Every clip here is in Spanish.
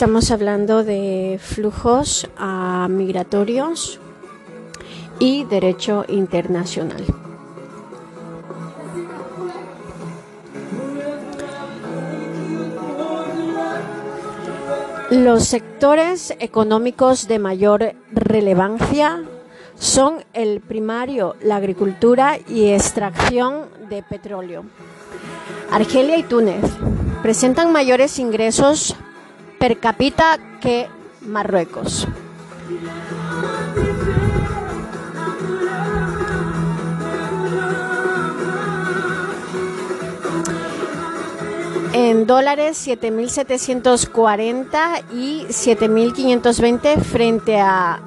Estamos hablando de flujos ah, migratorios y derecho internacional. Los sectores económicos de mayor relevancia son el primario, la agricultura y extracción de petróleo. Argelia y Túnez presentan mayores ingresos per cápita que Marruecos. En dólares 7.740 y 7.520 frente a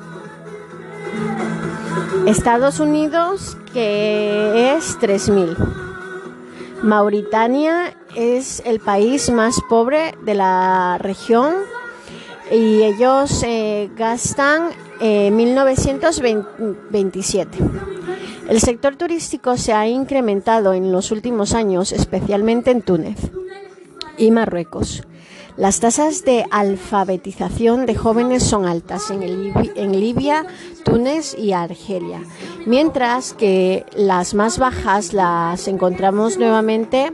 Estados Unidos que es 3.000. Mauritania es el país más pobre de la región y ellos eh, gastan 1927. Eh, el sector turístico se ha incrementado en los últimos años, especialmente en Túnez y Marruecos. Las tasas de alfabetización de jóvenes son altas en, en, Libia, Túnez y Argelia, mientras que las más bajas las encontramos nuevamente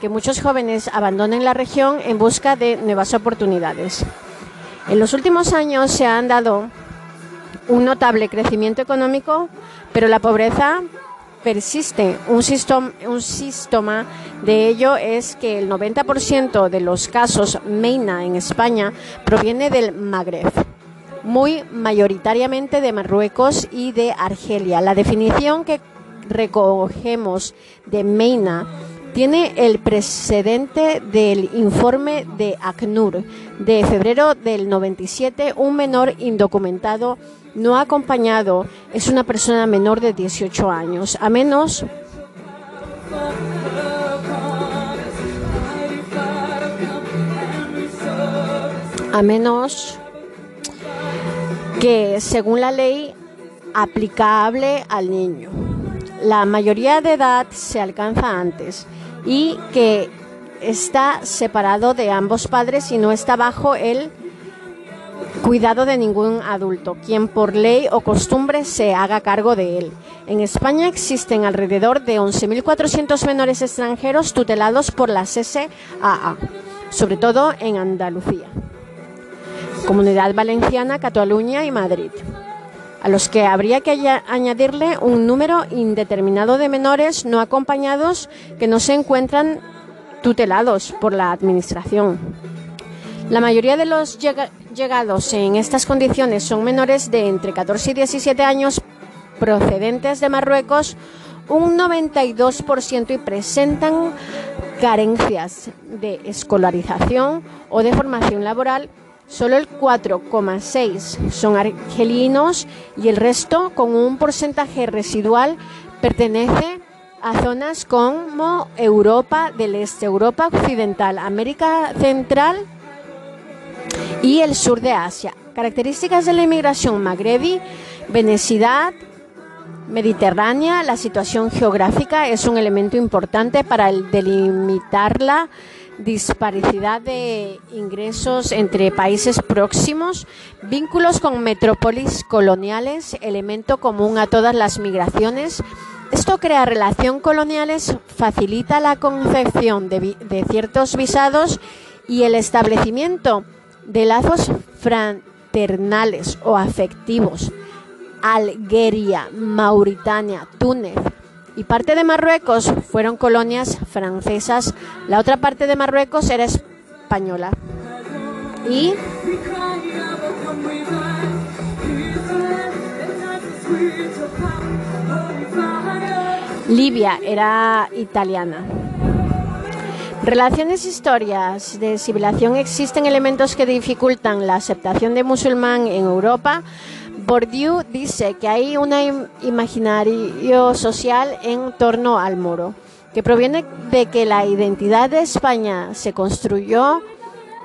que muchos jóvenes abandonen la región en busca de nuevas oportunidades. En los últimos años se han dado un notable crecimiento económico, pero la pobreza persiste. Un síntoma, de ello es que el 90% de los casos MEINA en España proviene del Magreb, muy mayoritariamente de Marruecos y de Argelia. La definición que recogemos de MEINA tiene el precedente del informe de ACNUR de febrero del 97, un menor indocumentado no acompañado es una persona menor de 18 años, a menos a menos que según la ley aplicable al niño. La mayoría de edad se alcanza antes y que está separado de ambos padres y no está bajo el cuidado de ningún adulto, quien por ley o costumbre se haga cargo de él. En España existen alrededor de 11.400 menores extranjeros tutelados por las SAA, sobre todo en Andalucía, Comunidad Valenciana, Cataluña y Madrid a los que habría que añadirle un número indeterminado de menores no acompañados que no se encuentran tutelados por la Administración. La mayoría de los llegados en estas condiciones son menores de entre 14 y 17 años procedentes de Marruecos, un 92% y presentan carencias de escolarización o de formación laboral Solo el 4,6 son argelinos y el resto, con un porcentaje residual, pertenece a zonas como Europa del Este, Europa Occidental, América Central y el sur de Asia. Características de la inmigración magrebí, venecidad, mediterránea, la situación geográfica es un elemento importante para delimitarla disparidad de ingresos entre países próximos, vínculos con metrópolis coloniales, elemento común a todas las migraciones. Esto crea relación coloniales, facilita la concepción de, de ciertos visados y el establecimiento de lazos fraternales o afectivos. Algeria, Mauritania, Túnez, y parte de Marruecos fueron colonias francesas, la otra parte de Marruecos era española. Y Libia era italiana. Relaciones historias de civilización existen elementos que dificultan la aceptación de musulmán en Europa. Bourdieu dice que hay un imaginario social en torno al muro, que proviene de que la identidad de España se construyó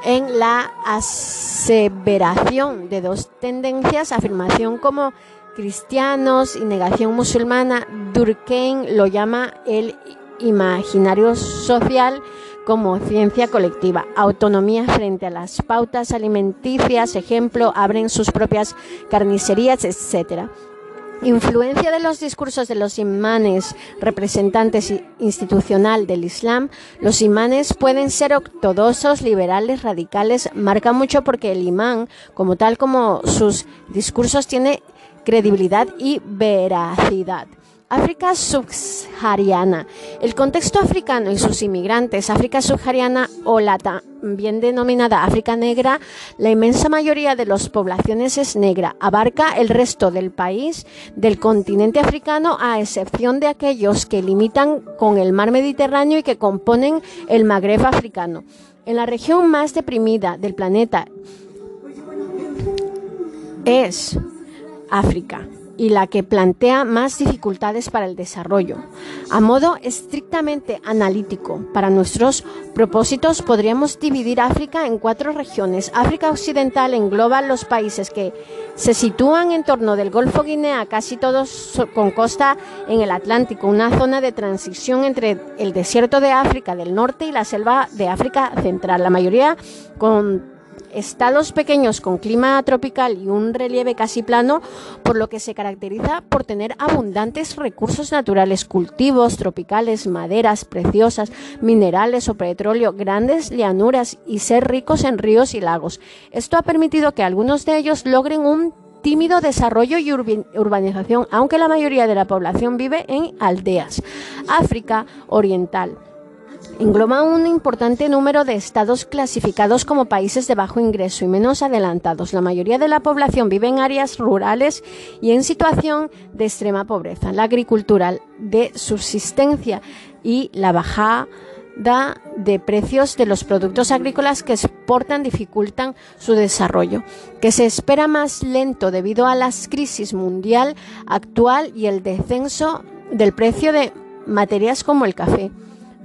en la aseveración de dos tendencias, afirmación como cristianos y negación musulmana. Durkheim lo llama el imaginario social como ciencia colectiva, autonomía frente a las pautas alimenticias, ejemplo, abren sus propias carnicerías, etc. Influencia de los discursos de los imanes, representantes institucional del Islam. Los imanes pueden ser ortodoxos, liberales, radicales. Marca mucho porque el imán, como tal como sus discursos, tiene credibilidad y veracidad. África subsahariana. El contexto africano y sus inmigrantes, África subsahariana o la también denominada África negra, la inmensa mayoría de las poblaciones es negra. Abarca el resto del país del continente africano a excepción de aquellos que limitan con el mar Mediterráneo y que componen el Magreb africano. En la región más deprimida del planeta es África y la que plantea más dificultades para el desarrollo. A modo estrictamente analítico, para nuestros propósitos podríamos dividir África en cuatro regiones. África Occidental engloba los países que se sitúan en torno del Golfo Guinea, casi todos con costa en el Atlántico, una zona de transición entre el desierto de África del Norte y la selva de África Central. La mayoría con estados pequeños con clima tropical y un relieve casi plano, por lo que se caracteriza por tener abundantes recursos naturales, cultivos tropicales, maderas preciosas, minerales o petróleo, grandes llanuras y ser ricos en ríos y lagos. Esto ha permitido que algunos de ellos logren un tímido desarrollo y urbanización, aunque la mayoría de la población vive en aldeas. África Oriental engloba un importante número de estados clasificados como países de bajo ingreso y menos adelantados. La mayoría de la población vive en áreas rurales y en situación de extrema pobreza. La agricultura de subsistencia y la bajada de precios de los productos agrícolas que exportan dificultan su desarrollo, que se espera más lento debido a la crisis mundial actual y el descenso del precio de materias como el café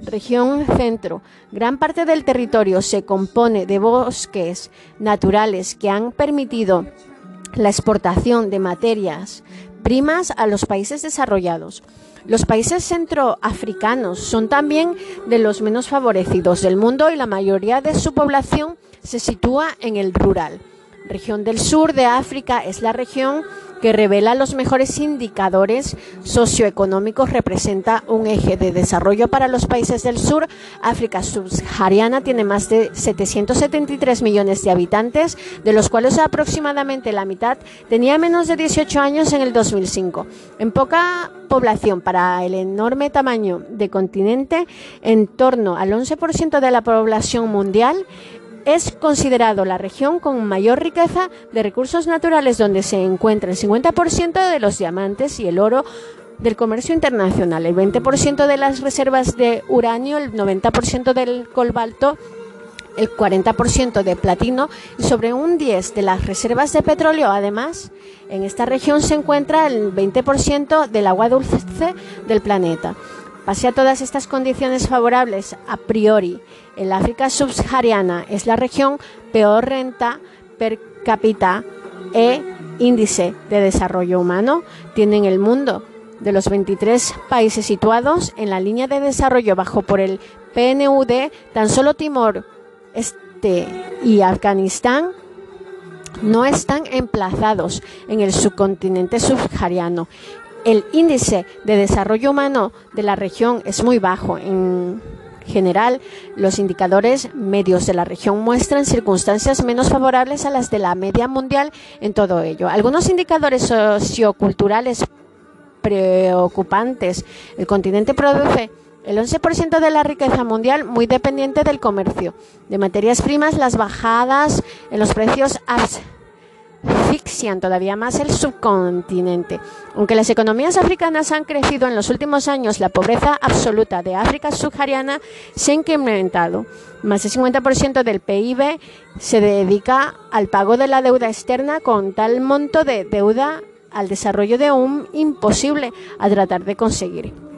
región centro. Gran parte del territorio se compone de bosques naturales que han permitido la exportación de materias primas a los países desarrollados. Los países centroafricanos son también de los menos favorecidos del mundo y la mayoría de su población se sitúa en el rural. Región del sur de África es la región que revela los mejores indicadores socioeconómicos, representa un eje de desarrollo para los países del sur. África subsahariana tiene más de 773 millones de habitantes, de los cuales aproximadamente la mitad tenía menos de 18 años en el 2005. En poca población para el enorme tamaño de continente, en torno al 11% de la población mundial, es considerado la región con mayor riqueza de recursos naturales donde se encuentra el 50% de los diamantes y el oro del comercio internacional, el 20% de las reservas de uranio, el 90% del cobalto, el 40% de platino y sobre un 10 de las reservas de petróleo. Además, en esta región se encuentra el 20% del agua dulce del planeta. Pese a todas estas condiciones favorables a priori, el África subsahariana es la región peor renta per cápita e índice de desarrollo humano tiene en el mundo. De los 23 países situados en la línea de desarrollo bajo por el PNUD, tan solo Timor Este y Afganistán no están emplazados en el subcontinente subsahariano el índice de desarrollo humano de la región es muy bajo. En general, los indicadores medios de la región muestran circunstancias menos favorables a las de la media mundial en todo ello. Algunos indicadores socioculturales preocupantes. El continente produce el 11% de la riqueza mundial muy dependiente del comercio. De materias primas, las bajadas en los precios asfixian todavía más el subcontinente. Aunque las economías africanas han crecido en los últimos años, la pobreza absoluta de África subsahariana se ha incrementado. Más del 50% del PIB se dedica al pago de la deuda externa con tal monto de deuda al desarrollo de un imposible a tratar de conseguir.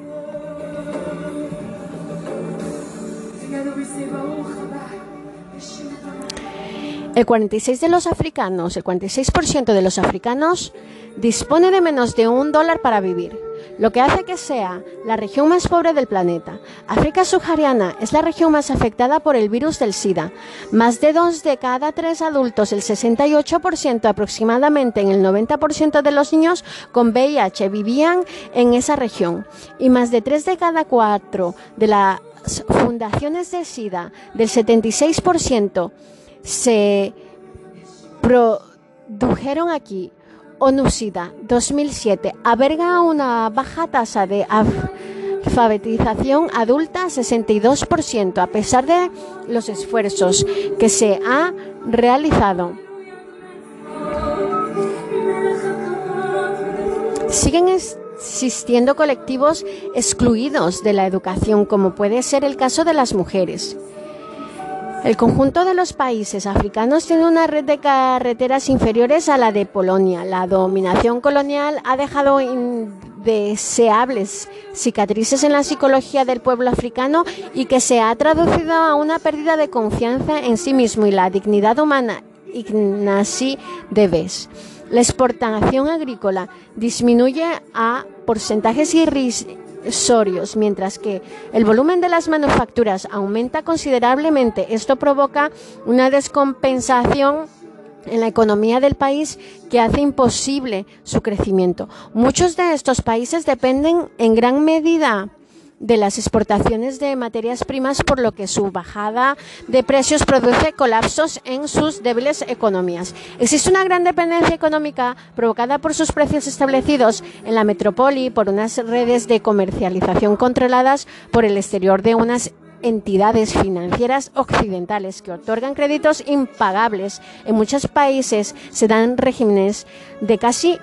El 46 de los africanos, el 46% de los africanos dispone de menos de un dólar para vivir, lo que hace que sea la región más pobre del planeta. África subsahariana es la región más afectada por el virus del SIDA. Más de dos de cada tres adultos, el 68% aproximadamente en el 90% de los niños con VIH vivían en esa región y más de tres de cada cuatro de las fundaciones de SIDA, del 76%, se produjeron aquí. ONUSIDA 2007 alberga una baja tasa de alfabetización adulta 62% a pesar de los esfuerzos que se ha realizado. Siguen existiendo colectivos excluidos de la educación, como puede ser el caso de las mujeres. El conjunto de los países africanos tiene una red de carreteras inferiores a la de Polonia. La dominación colonial ha dejado indeseables cicatrices en la psicología del pueblo africano y que se ha traducido a una pérdida de confianza en sí mismo y la dignidad humana. Ignacy Deves. La exportación agrícola disminuye a porcentajes irrisorios mientras que el volumen de las manufacturas aumenta considerablemente. Esto provoca una descompensación en la economía del país que hace imposible su crecimiento. Muchos de estos países dependen en gran medida de las exportaciones de materias primas, por lo que su bajada de precios produce colapsos en sus débiles economías. Existe una gran dependencia económica provocada por sus precios establecidos en la metrópoli, por unas redes de comercialización controladas por el exterior de unas entidades financieras occidentales que otorgan créditos impagables. En muchos países se dan regímenes de casi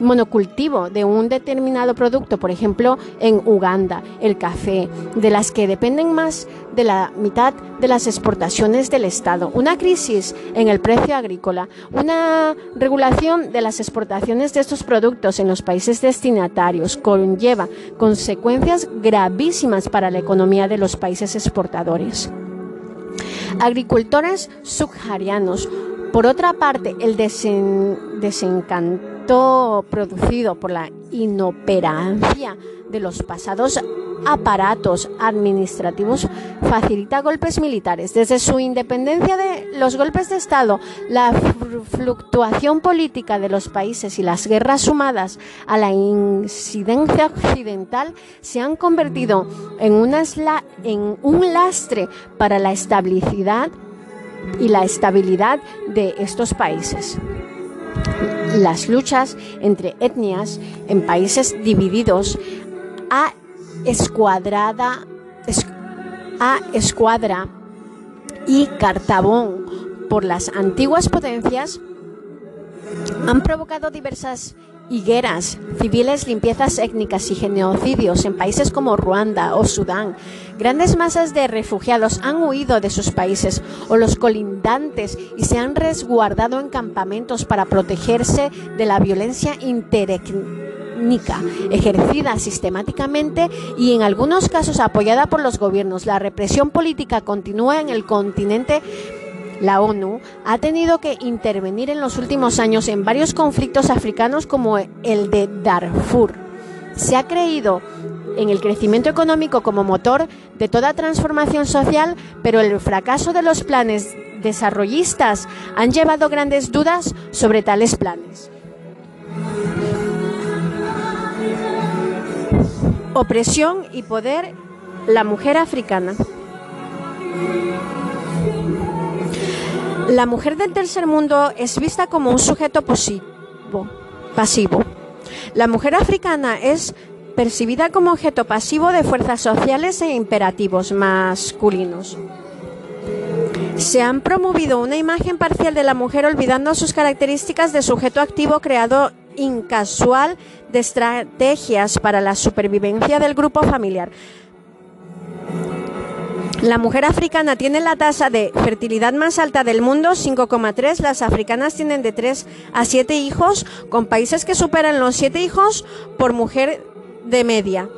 monocultivo de un determinado producto, por ejemplo, en Uganda, el café, de las que dependen más de la mitad de las exportaciones del Estado, una crisis en el precio agrícola, una regulación de las exportaciones de estos productos en los países destinatarios conlleva consecuencias gravísimas para la economía de los países exportadores. Agricultores subsaharianos. Por otra parte, el desencanto producido por la inoperancia de los pasados aparatos administrativos facilita golpes militares. Desde su independencia de los golpes de Estado, la fluctuación política de los países y las guerras sumadas a la incidencia occidental se han convertido en un lastre para la estabilidad y la estabilidad de estos países las luchas entre etnias en países divididos a escuadrada a escuadra y Cartabón. Por las antiguas potencias han provocado diversas higueras, civiles, limpiezas étnicas y genocidios en países como Ruanda o Sudán. Grandes masas de refugiados han huido de sus países o los colindantes y se han resguardado en campamentos para protegerse de la violencia interétnica ejercida sistemáticamente y en algunos casos apoyada por los gobiernos. La represión política continúa en el continente la ONU ha tenido que intervenir en los últimos años en varios conflictos africanos como el de Darfur. Se ha creído en el crecimiento económico como motor de toda transformación social, pero el fracaso de los planes desarrollistas han llevado grandes dudas sobre tales planes. Opresión y poder, la mujer africana. La mujer del tercer mundo es vista como un sujeto pasivo. La mujer africana es percibida como objeto pasivo de fuerzas sociales e imperativos masculinos. Se han promovido una imagen parcial de la mujer olvidando sus características de sujeto activo creado incasual de estrategias para la supervivencia del grupo familiar. La mujer africana tiene la tasa de fertilidad más alta del mundo, 5,3. Las africanas tienen de 3 a 7 hijos, con países que superan los 7 hijos por mujer de media.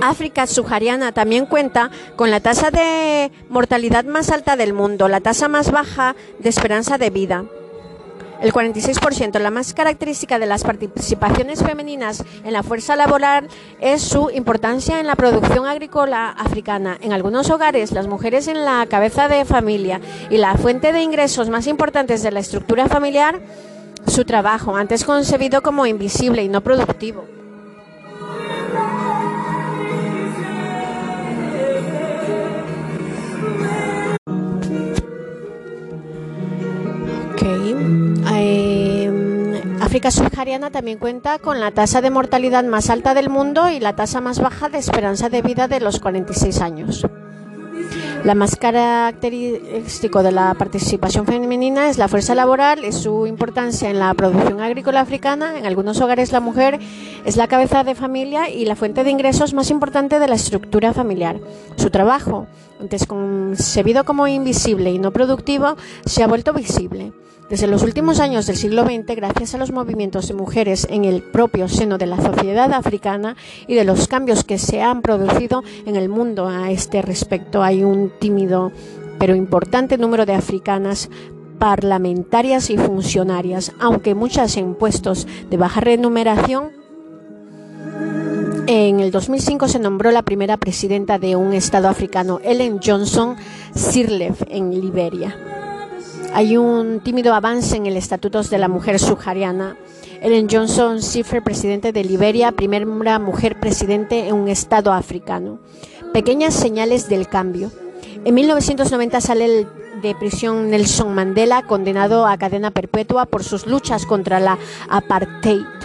África subsahariana también cuenta con la tasa de mortalidad más alta del mundo, la tasa más baja de esperanza de vida. El 46%. La más característica de las participaciones femeninas en la fuerza laboral es su importancia en la producción agrícola africana. En algunos hogares, las mujeres en la cabeza de familia y la fuente de ingresos más importantes de la estructura familiar, su trabajo, antes concebido como invisible y no productivo. Em, África subsahariana también cuenta con la tasa de mortalidad más alta del mundo y la tasa más baja de esperanza de vida de los 46 años. La más característico de la participación femenina es la fuerza laboral, es su importancia en la producción agrícola africana. En algunos hogares la mujer es la cabeza de familia y la fuente de ingresos más importante de la estructura familiar. Su trabajo, antes concebido como invisible y no productivo, se ha vuelto visible. Desde los últimos años del siglo XX, gracias a los movimientos de mujeres en el propio seno de la sociedad africana y de los cambios que se han producido en el mundo a este respecto, hay un tímido pero importante número de africanas parlamentarias y funcionarias, aunque muchas en puestos de baja remuneración. En el 2005 se nombró la primera presidenta de un estado africano, Ellen Johnson Sirleaf, en Liberia. Hay un tímido avance en el estatuto de la mujer subsahariana. Ellen Johnson Sirleaf, presidente de Liberia, primera mujer presidente en un estado africano. Pequeñas señales del cambio. En 1990 sale de prisión Nelson Mandela, condenado a cadena perpetua por sus luchas contra la apartheid.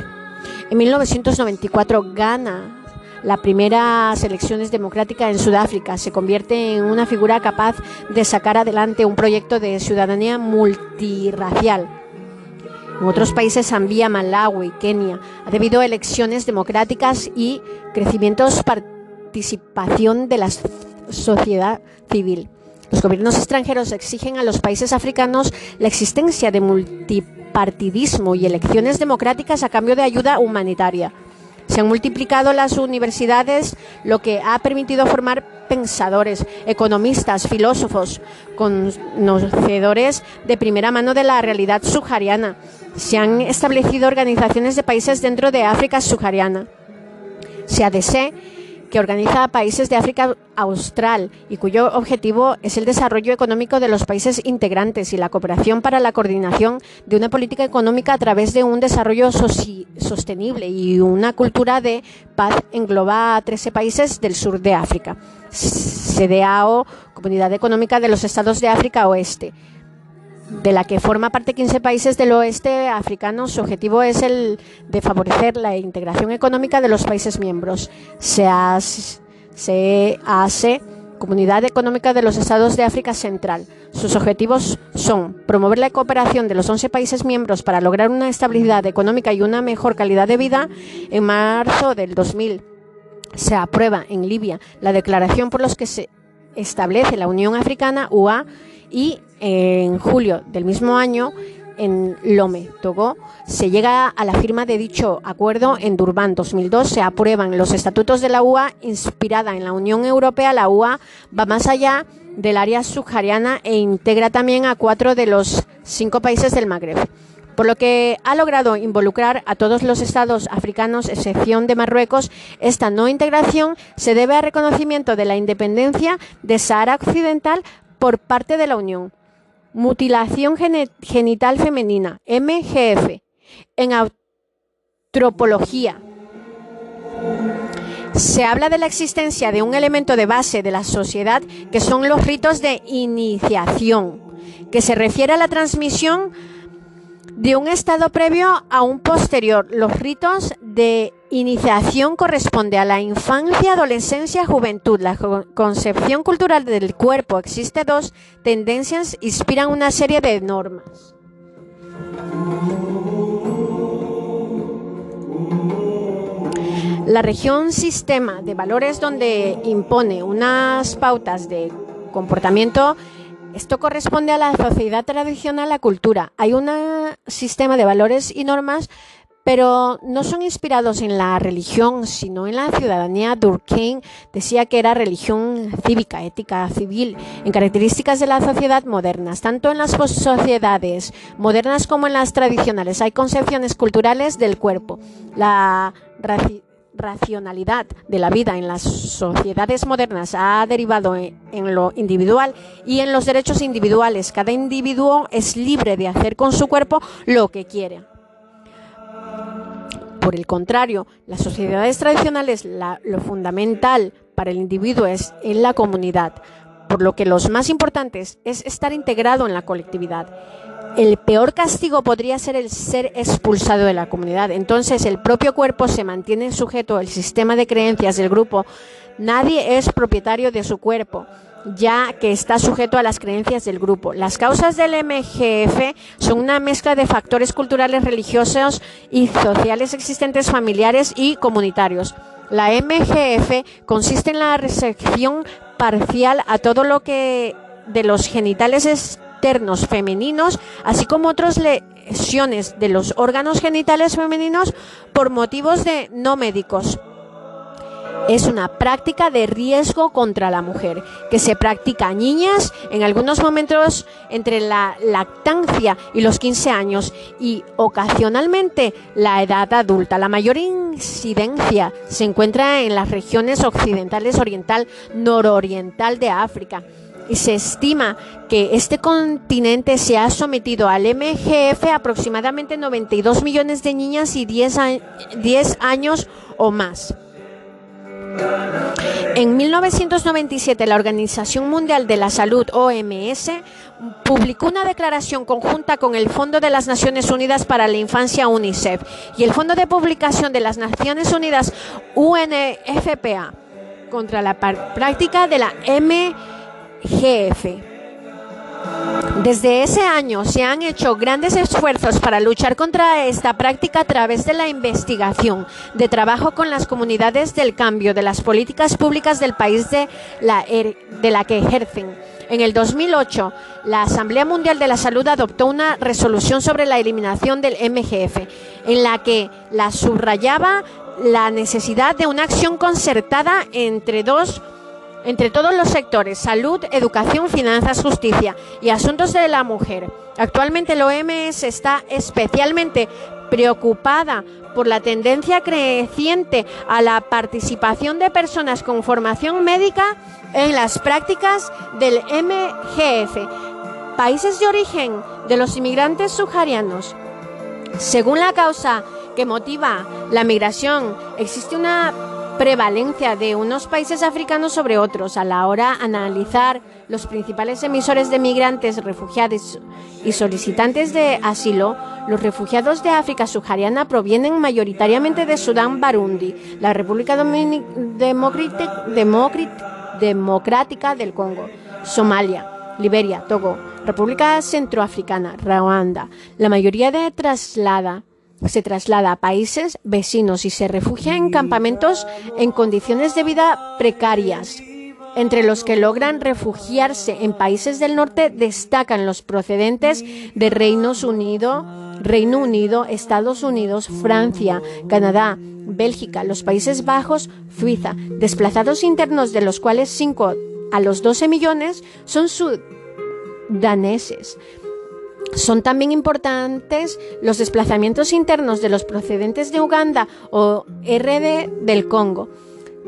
En 1994 gana la primera elecciones democrática en Sudáfrica. Se convierte en una figura capaz de sacar adelante un proyecto de ciudadanía multirracial. En otros países, Zambia, Malawi, Kenia, ha debido a elecciones democráticas y crecimientos participación de la sociedad civil. Los gobiernos extranjeros exigen a los países africanos la existencia de multipartidismo y elecciones democráticas a cambio de ayuda humanitaria. Se han multiplicado las universidades, lo que ha permitido formar pensadores, economistas, filósofos, conocedores de primera mano de la realidad subsahariana. Se han establecido organizaciones de países dentro de África subsahariana. SEADC que organiza países de África Austral y cuyo objetivo es el desarrollo económico de los países integrantes y la cooperación para la coordinación de una política económica a través de un desarrollo sostenible y una cultura de paz engloba a 13 países del sur de África. CDAO, Comunidad Económica de los Estados de África Oeste de la que forma parte 15 países del oeste africano, su objetivo es el de favorecer la integración económica de los países miembros. Se hace Comunidad Económica de los Estados de África Central. Sus objetivos son promover la cooperación de los 11 países miembros para lograr una estabilidad económica y una mejor calidad de vida. En marzo del 2000 se aprueba en Libia la declaración por los que se establece la Unión Africana, UA, y en julio del mismo año en Lome, Togo, se llega a la firma de dicho acuerdo en Durban 2002, se aprueban los estatutos de la UA inspirada en la Unión Europea, la UA va más allá del área subsahariana e integra también a cuatro de los cinco países del Magreb por lo que ha logrado involucrar a todos los estados africanos, excepción de Marruecos. Esta no integración se debe al reconocimiento de la independencia de Sahara Occidental por parte de la Unión. Mutilación genital femenina, MGF, en antropología. Se habla de la existencia de un elemento de base de la sociedad que son los ritos de iniciación, que se refiere a la transmisión de un estado previo a un posterior, los ritos de iniciación corresponde a la infancia, adolescencia, juventud. La concepción cultural del cuerpo existe dos tendencias, inspiran una serie de normas. La región sistema de valores donde impone unas pautas de comportamiento esto corresponde a la sociedad tradicional, la cultura. Hay un sistema de valores y normas pero no son inspirados en la religión, sino en la ciudadanía. Durkheim decía que era religión cívica, ética civil, en características de la sociedad modernas. Tanto en las sociedades modernas como en las tradicionales hay concepciones culturales del cuerpo. La racionalidad de la vida en las sociedades modernas ha derivado en lo individual y en los derechos individuales. Cada individuo es libre de hacer con su cuerpo lo que quiere. Por el contrario, las sociedades tradicionales lo fundamental para el individuo es en la comunidad, por lo que los más importantes es estar integrado en la colectividad. El peor castigo podría ser el ser expulsado de la comunidad. Entonces el propio cuerpo se mantiene sujeto al sistema de creencias del grupo. Nadie es propietario de su cuerpo ya que está sujeto a las creencias del grupo. Las causas del MGF son una mezcla de factores culturales, religiosos y sociales existentes, familiares y comunitarios. La MGF consiste en la resección parcial a todo lo que de los genitales femeninos, así como otras lesiones de los órganos genitales femeninos por motivos de no médicos. Es una práctica de riesgo contra la mujer que se practica a niñas en algunos momentos entre la lactancia y los 15 años y ocasionalmente la edad adulta. La mayor incidencia se encuentra en las regiones occidentales, oriental, nororiental de África y se estima que este continente se ha sometido al MGF aproximadamente 92 millones de niñas y 10, 10 años o más. En 1997, la Organización Mundial de la Salud, OMS, publicó una declaración conjunta con el Fondo de las Naciones Unidas para la Infancia, UNICEF, y el Fondo de Publicación de las Naciones Unidas, UNFPA, contra la práctica de la MGF. Desde ese año se han hecho grandes esfuerzos para luchar contra esta práctica a través de la investigación, de trabajo con las comunidades del cambio, de las políticas públicas del país de la, er, de la que ejercen. En el 2008, la Asamblea Mundial de la Salud adoptó una resolución sobre la eliminación del MGF, en la que la subrayaba la necesidad de una acción concertada entre dos entre todos los sectores, salud, educación, finanzas, justicia y asuntos de la mujer. Actualmente la OMS está especialmente preocupada por la tendencia creciente a la participación de personas con formación médica en las prácticas del MGF, países de origen de los inmigrantes subsaharianos. Según la causa que motiva la migración, existe una prevalencia de unos países africanos sobre otros a la hora de analizar los principales emisores de migrantes, refugiados y solicitantes de asilo, los refugiados de África subsahariana provienen mayoritariamente de Sudán, Barundi, la República Democrática del Congo, Somalia, Liberia, Togo, República Centroafricana, Ruanda. La mayoría de traslada se traslada a países vecinos y se refugia en campamentos en condiciones de vida precarias. Entre los que logran refugiarse en países del norte destacan los procedentes de Reino Unido, Reino Unido, Estados Unidos, Francia, Canadá, Bélgica, los Países Bajos, Suiza, desplazados internos de los cuales 5 a los 12 millones son sudaneses. Son también importantes los desplazamientos internos de los procedentes de Uganda o RD del Congo,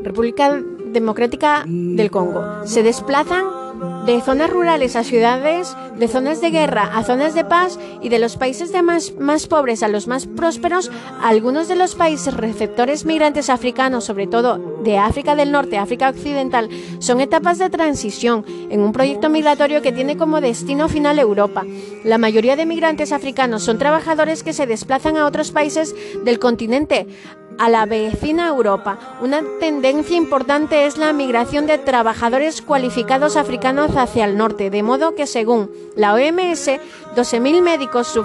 República Democrática del Congo. Se desplazan de zonas rurales a ciudades, de zonas de guerra a zonas de paz y de los países más, más pobres a los más prósperos, algunos de los países receptores migrantes africanos, sobre todo de África del Norte, África Occidental, son etapas de transición en un proyecto migratorio que tiene como destino final Europa. La mayoría de migrantes africanos son trabajadores que se desplazan a otros países del continente a la vecina Europa. Una tendencia importante es la migración de trabajadores cualificados africanos hacia el norte, de modo que según la OMS, 12.000 médicos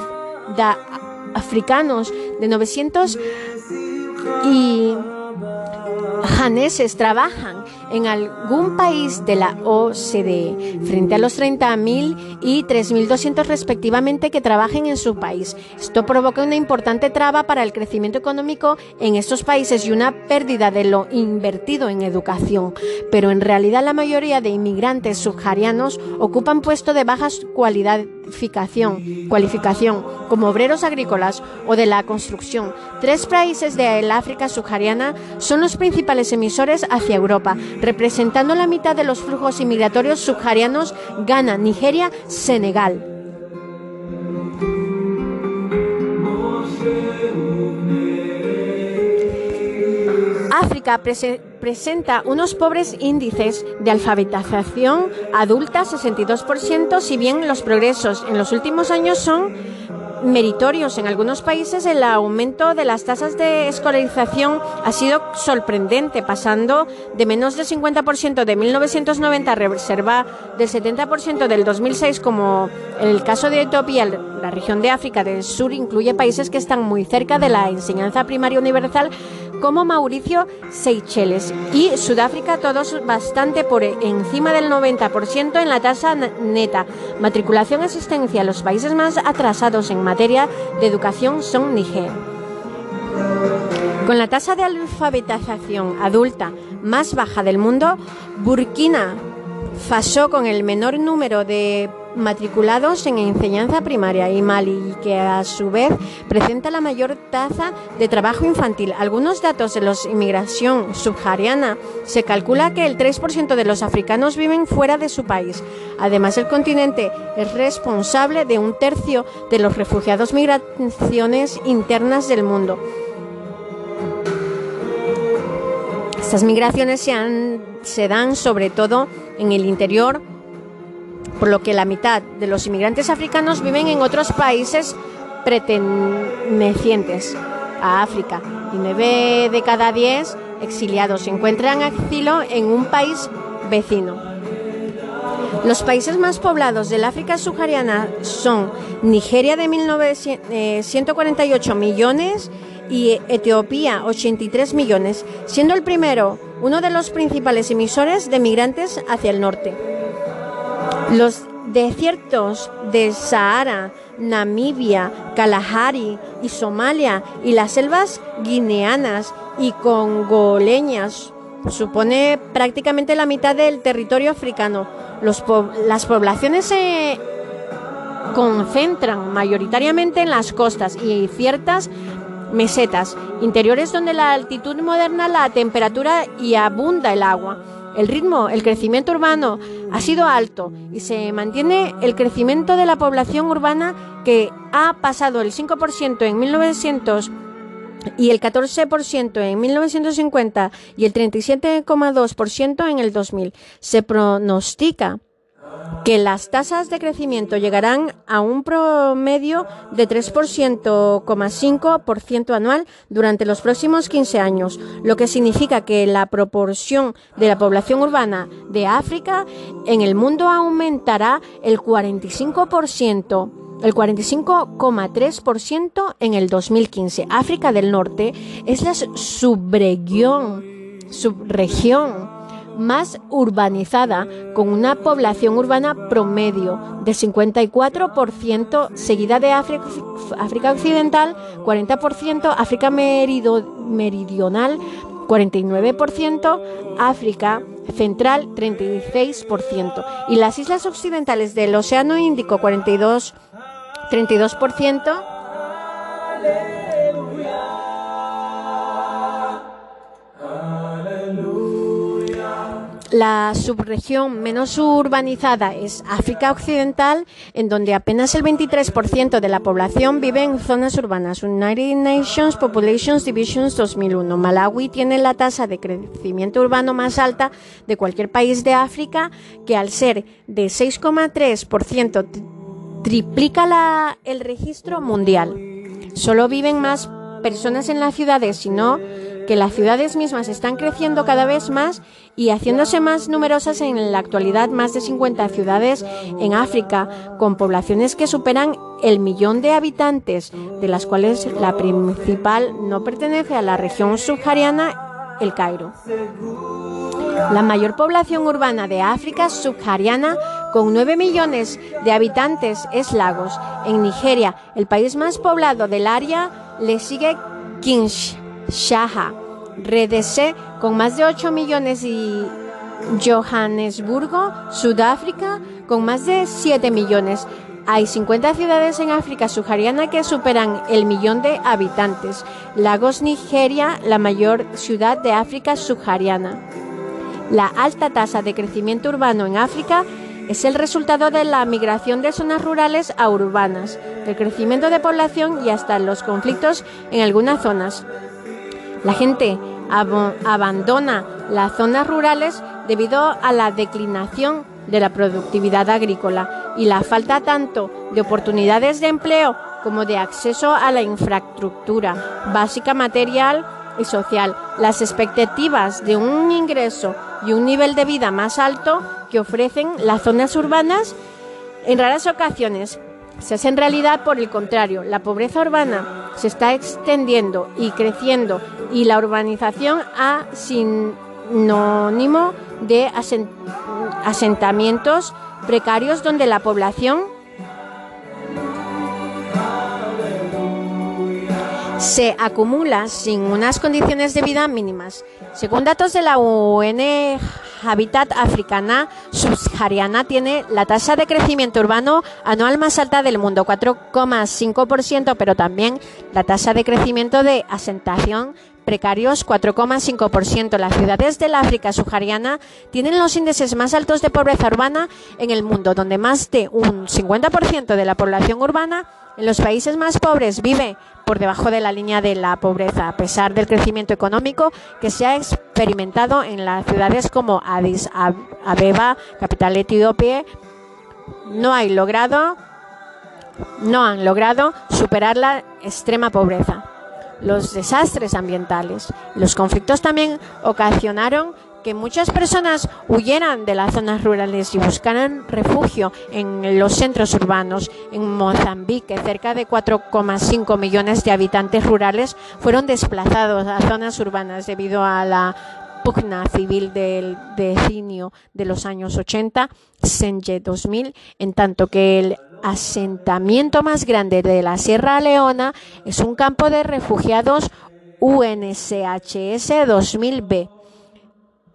africanos de 900 y janeses trabajan en algún país de la OCDE, frente a los 30.000 y 3.200 respectivamente que trabajen en su país. Esto provoca una importante traba para el crecimiento económico en estos países y una pérdida de lo invertido en educación. Pero en realidad la mayoría de inmigrantes subsaharianos ocupan puestos de baja cualificación, como obreros agrícolas o de la construcción. Tres países del África subsahariana son los principales emisores hacia Europa, representando la mitad de los flujos inmigratorios subsaharianos, Ghana, Nigeria, Senegal. África presenta unos pobres índices de alfabetización adulta, 62%, si bien los progresos en los últimos años son meritorios. En algunos países el aumento de las tasas de escolarización ha sido sorprendente, pasando de menos del 50% de 1990 a reserva del 70% del 2006, como en el caso de Etiopía, la región de África del Sur incluye países que están muy cerca de la enseñanza primaria universal, como Mauricio, Seychelles y Sudáfrica, todos bastante por encima del 90% en la tasa neta. Matriculación asistencia. Los países más atrasados en materia de educación son Niger. Con la tasa de alfabetización adulta más baja del mundo, Burkina Faso con el menor número de matriculados en enseñanza primaria y Mali, que a su vez presenta la mayor tasa de trabajo infantil. Algunos datos de la inmigración subsahariana se calcula que el 3% de los africanos viven fuera de su país. Además, el continente es responsable de un tercio de los refugiados migraciones internas del mundo. Estas migraciones se dan sobre todo en el interior por lo que la mitad de los inmigrantes africanos viven en otros países pertenecientes a África y nueve de cada diez exiliados se encuentran asilo en un país vecino. Los países más poblados del África subsahariana son Nigeria de 148 millones y Etiopía 83 millones, siendo el primero uno de los principales emisores de migrantes hacia el norte. Los desiertos de Sahara, Namibia, Kalahari y Somalia y las selvas guineanas y congoleñas supone prácticamente la mitad del territorio africano. las poblaciones se concentran mayoritariamente en las costas y ciertas mesetas interiores donde la altitud moderna la temperatura y abunda el agua. El ritmo, el crecimiento urbano ha sido alto y se mantiene el crecimiento de la población urbana que ha pasado el 5% en 1900 y el 14% en 1950 y el 37,2% en el 2000. Se pronostica que las tasas de crecimiento llegarán a un promedio de 3,5% anual durante los próximos 15 años, lo que significa que la proporción de la población urbana de África en el mundo aumentará el 45% el 45,3% en el 2015. África del Norte es la subregión, subregión más urbanizada, con una población urbana promedio de 54%, seguida de África, Occidental, 40%, África Meridional, 49%, África Central, 36%, y las islas occidentales del Océano Índico, 42%, 32%, La subregión menos urbanizada es África Occidental, en donde apenas el 23% de la población vive en zonas urbanas. United Nations Populations Divisions 2001. Malawi tiene la tasa de crecimiento urbano más alta de cualquier país de África, que al ser de 6,3% triplica la, el registro mundial. Solo viven más personas en las ciudades, sino que las ciudades mismas están creciendo cada vez más y haciéndose más numerosas en la actualidad, más de 50 ciudades en África, con poblaciones que superan el millón de habitantes, de las cuales la principal no pertenece a la región subsahariana, el Cairo. La mayor población urbana de África subsahariana, con 9 millones de habitantes, es Lagos. En Nigeria, el país más poblado del área, le sigue Kinshasa, RDC, con más de 8 millones y Johannesburgo, Sudáfrica, con más de 7 millones. Hay 50 ciudades en África subsahariana que superan el millón de habitantes. Lagos, Nigeria, la mayor ciudad de África subsahariana. La alta tasa de crecimiento urbano en África es el resultado de la migración de zonas rurales a urbanas, del crecimiento de población y hasta los conflictos en algunas zonas. La gente abandona las zonas rurales debido a la declinación de la productividad agrícola y la falta tanto de oportunidades de empleo como de acceso a la infraestructura básica material y social. Las expectativas de un ingreso y un nivel de vida más alto que ofrecen las zonas urbanas en raras ocasiones se hace en realidad por el contrario. La pobreza urbana se está extendiendo y creciendo y la urbanización ha sinónimo de asentamientos precarios donde la población se acumula sin unas condiciones de vida mínimas. Según datos de la UN Habitat Africana Subsahariana tiene la tasa de crecimiento urbano anual más alta del mundo, 4,5%, pero también la tasa de crecimiento de asentación precarios 4,5%. Las ciudades del África subsahariana tienen los índices más altos de pobreza urbana en el mundo, donde más de un 50% de la población urbana en los países más pobres vive por debajo de la línea de la pobreza, a pesar del crecimiento económico que se ha experimentado en las ciudades como Addis Abeba, capital etíope, no hay logrado no han logrado superar la extrema pobreza los desastres ambientales. Los conflictos también ocasionaron que muchas personas huyeran de las zonas rurales y buscaran refugio en los centros urbanos. En Mozambique, cerca de 4,5 millones de habitantes rurales fueron desplazados a zonas urbanas debido a la pugna civil del decenio de los años 80, Senje 2000, en tanto que el asentamiento más grande de la Sierra Leona es un campo de refugiados UNCHS 2000B.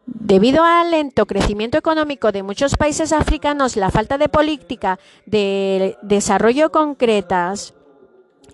Debido al lento crecimiento económico de muchos países africanos, la falta de política de desarrollo concretas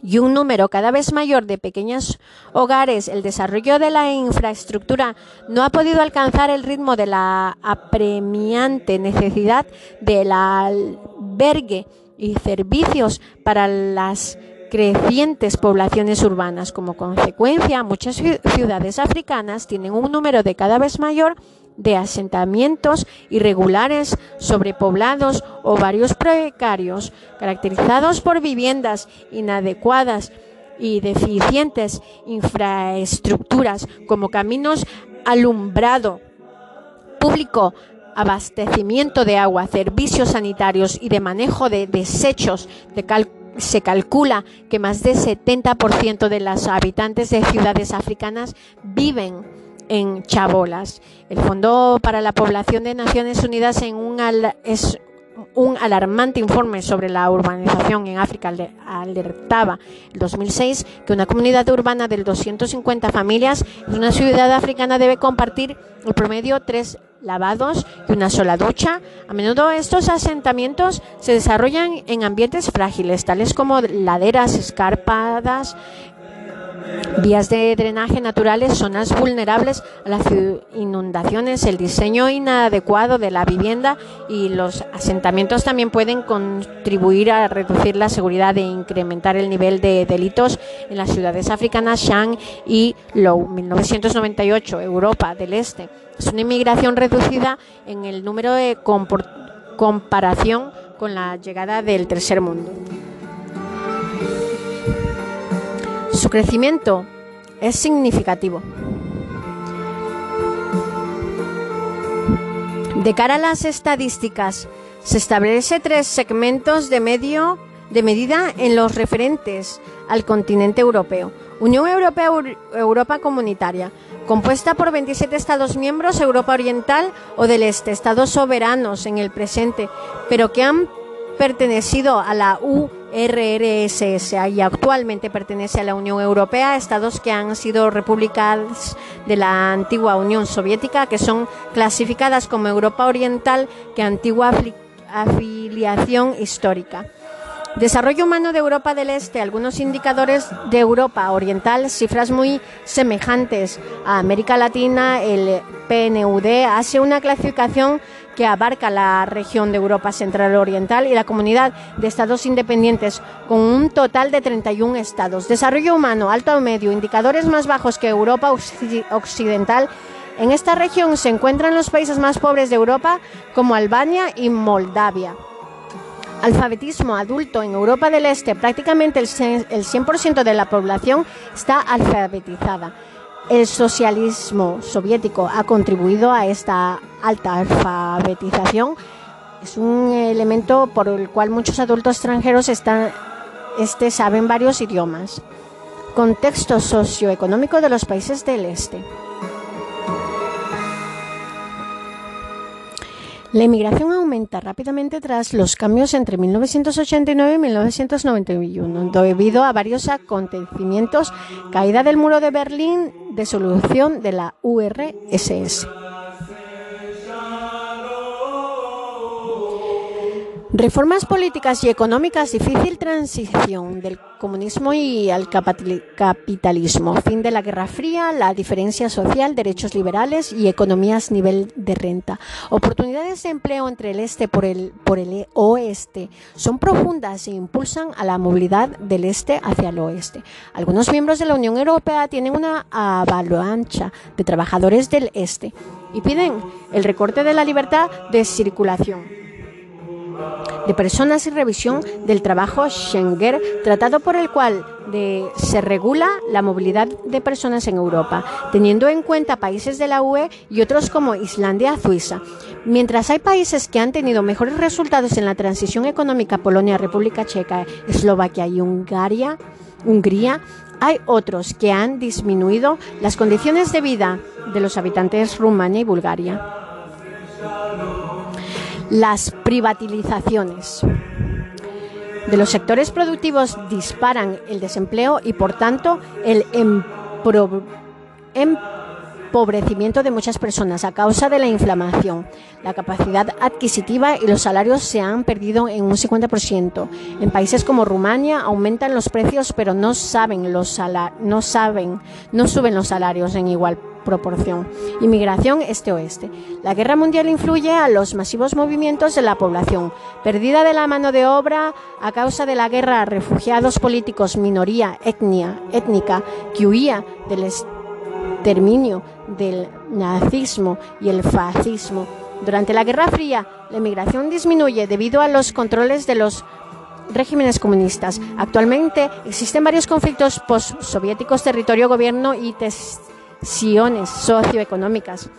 y un número cada vez mayor de pequeños hogares, el desarrollo de la infraestructura no ha podido alcanzar el ritmo de la apremiante necesidad del albergue y servicios para las crecientes poblaciones urbanas. Como consecuencia, muchas ciudades africanas tienen un número de cada vez mayor de asentamientos irregulares, sobrepoblados o varios precarios, caracterizados por viviendas inadecuadas y deficientes infraestructuras como caminos alumbrado público, abastecimiento de agua, servicios sanitarios y de manejo de desechos se calcula que más del 70% de los habitantes de ciudades africanas viven en chabolas. El Fondo para la Población de Naciones Unidas en un es un alarmante informe sobre la urbanización en África alertaba en 2006 que una comunidad urbana de 250 familias en una ciudad africana debe compartir el promedio tres lavados y una sola ducha. A menudo estos asentamientos se desarrollan en ambientes frágiles, tales como laderas escarpadas, vías de drenaje naturales, zonas vulnerables a las inundaciones, el diseño inadecuado de la vivienda y los asentamientos también pueden contribuir a reducir la seguridad e incrementar el nivel de delitos en las ciudades africanas Shang y Lou, 1998, Europa del Este. Es una inmigración reducida en el número de comparación con la llegada del tercer mundo. Su crecimiento es significativo. De cara a las estadísticas, se establece tres segmentos de medio de medida en los referentes al continente europeo. Unión Europea Europa Comunitaria, compuesta por 27 Estados miembros, Europa Oriental o del Este, Estados soberanos en el presente, pero que han pertenecido a la URSS y actualmente pertenece a la Unión Europea, estados que han sido repúblicas de la antigua Unión Soviética, que son clasificadas como Europa Oriental, que antigua afiliación histórica. Desarrollo humano de Europa del Este, algunos indicadores de Europa Oriental, cifras muy semejantes a América Latina, el PNUD hace una clasificación que abarca la región de Europa Central Oriental y la comunidad de estados independientes, con un total de 31 estados. Desarrollo humano, alto o medio, indicadores más bajos que Europa Occidental. En esta región se encuentran los países más pobres de Europa, como Albania y Moldavia alfabetismo adulto en Europa del Este, prácticamente el 100% de la población está alfabetizada. El socialismo soviético ha contribuido a esta alta alfabetización. Es un elemento por el cual muchos adultos extranjeros este, saben varios idiomas. Contexto socioeconómico de los países del Este. La emigración aumenta rápidamente tras los cambios entre 1989 y 1991, debido a varios acontecimientos, caída del muro de Berlín, disolución de la URSS. Reformas políticas y económicas, difícil transición del comunismo y al capitalismo, fin de la Guerra Fría, la diferencia social, derechos liberales y economías nivel de renta. Oportunidades de empleo entre el este por el, por el oeste son profundas e impulsan a la movilidad del este hacia el oeste. Algunos miembros de la Unión Europea tienen una avalancha de trabajadores del este y piden el recorte de la libertad de circulación de personas y revisión del trabajo Schengen, tratado por el cual se regula la movilidad de personas en Europa, teniendo en cuenta países de la UE y otros como Islandia, Suiza. Mientras hay países que han tenido mejores resultados en la transición económica, Polonia, República Checa, Eslovaquia y Hungría, Hungría hay otros que han disminuido las condiciones de vida de los habitantes Rumania y Bulgaria las privatizaciones. De los sectores productivos disparan el desempleo y, por tanto, el empobrecimiento de muchas personas a causa de la inflamación. La capacidad adquisitiva y los salarios se han perdido en un 50%. En países como Rumania aumentan los precios, pero no saben los no saben, no suben los salarios en igual proporción. Inmigración este-oeste. La guerra mundial influye a los masivos movimientos de la población. Perdida de la mano de obra a causa de la guerra, refugiados políticos, minoría etnia, étnica que huía del exterminio del nazismo y el fascismo. Durante la Guerra Fría, la inmigración disminuye debido a los controles de los regímenes comunistas. Actualmente existen varios conflictos postsoviéticos, territorio, gobierno y socioeconómicas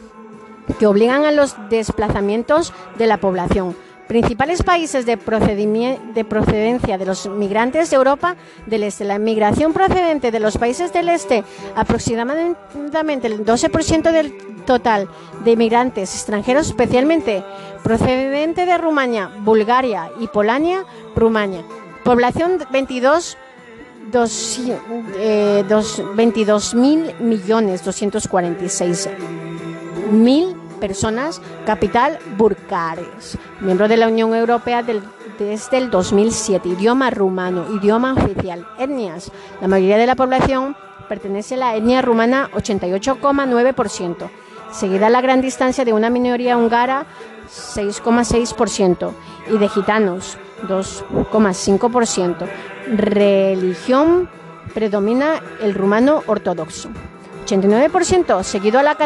que obligan a los desplazamientos de la población. Principales países de, de procedencia de los migrantes de Europa del Este. La inmigración procedente de los países del Este, aproximadamente el 12% del total de inmigrantes extranjeros, especialmente procedente de Rumania, Bulgaria y Polonia, Rumania. Población 22 dos, eh, dos, 22 mil millones 246 mil personas, capital Burcares, miembro de la Unión Europea desde el 2007, idioma rumano, idioma oficial, etnias. La mayoría de la población pertenece a la etnia rumana 88,9%, seguida a la gran distancia de una minoría húngara 6,6% y de gitanos 2,5%. Religión predomina el rumano ortodoxo. 89%, seguido a la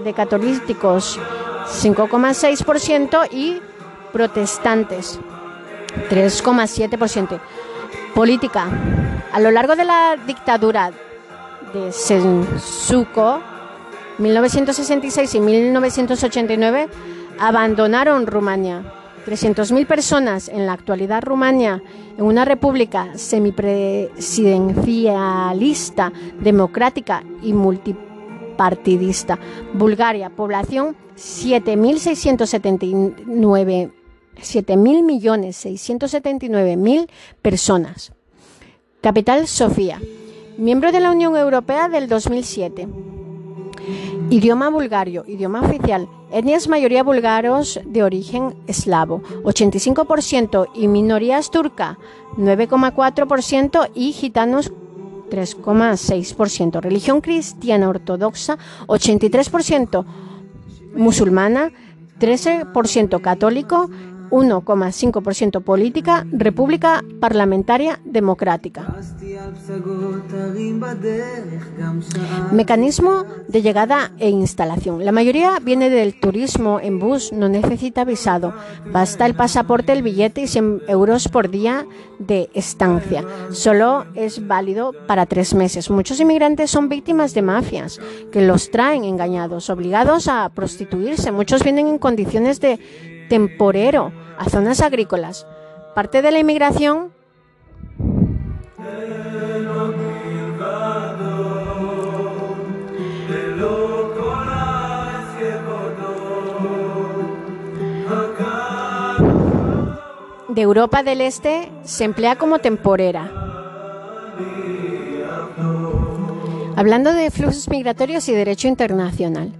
de catolíticos 5,6% y protestantes 3,7%. Política. A lo largo de la dictadura de Sensuko, 1966 y 1989, abandonaron Rumania. 300.000 personas en la actualidad Rumania, en una república semipresidencialista, democrática y multipartidista. Bulgaria, población 7.679 7.679.000 personas. Capital Sofía. Miembro de la Unión Europea del 2007. Idioma bulgario, idioma oficial. Etnias mayoría búlgaros de origen eslavo, 85% y minorías turca, 9,4% y gitanos 3,6%. Religión cristiana ortodoxa, 83% musulmana, 13% católico 1,5% política, República Parlamentaria Democrática. Mecanismo de llegada e instalación. La mayoría viene del turismo en bus, no necesita visado. Basta el pasaporte, el billete y 100 euros por día de estancia. Solo es válido para tres meses. Muchos inmigrantes son víctimas de mafias que los traen engañados, obligados a prostituirse. Muchos vienen en condiciones de temporero a zonas agrícolas. Parte de la inmigración de Europa del Este se emplea como temporera. Hablando de flujos migratorios y derecho internacional.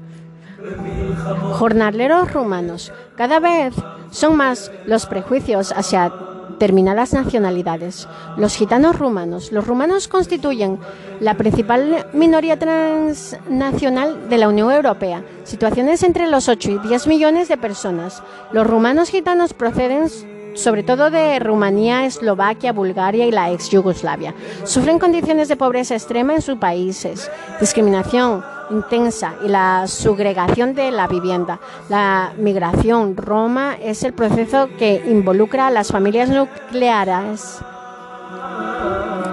Jornaleros rumanos. Cada vez son más los prejuicios hacia determinadas nacionalidades. Los gitanos rumanos. Los rumanos constituyen la principal minoría transnacional de la Unión Europea. Situaciones entre los 8 y 10 millones de personas. Los rumanos gitanos proceden sobre todo de Rumanía, Eslovaquia, Bulgaria y la ex Yugoslavia. Sufren condiciones de pobreza extrema en sus países, discriminación, intensa y la segregación de la vivienda. La migración Roma es el proceso que involucra a las familias nucleares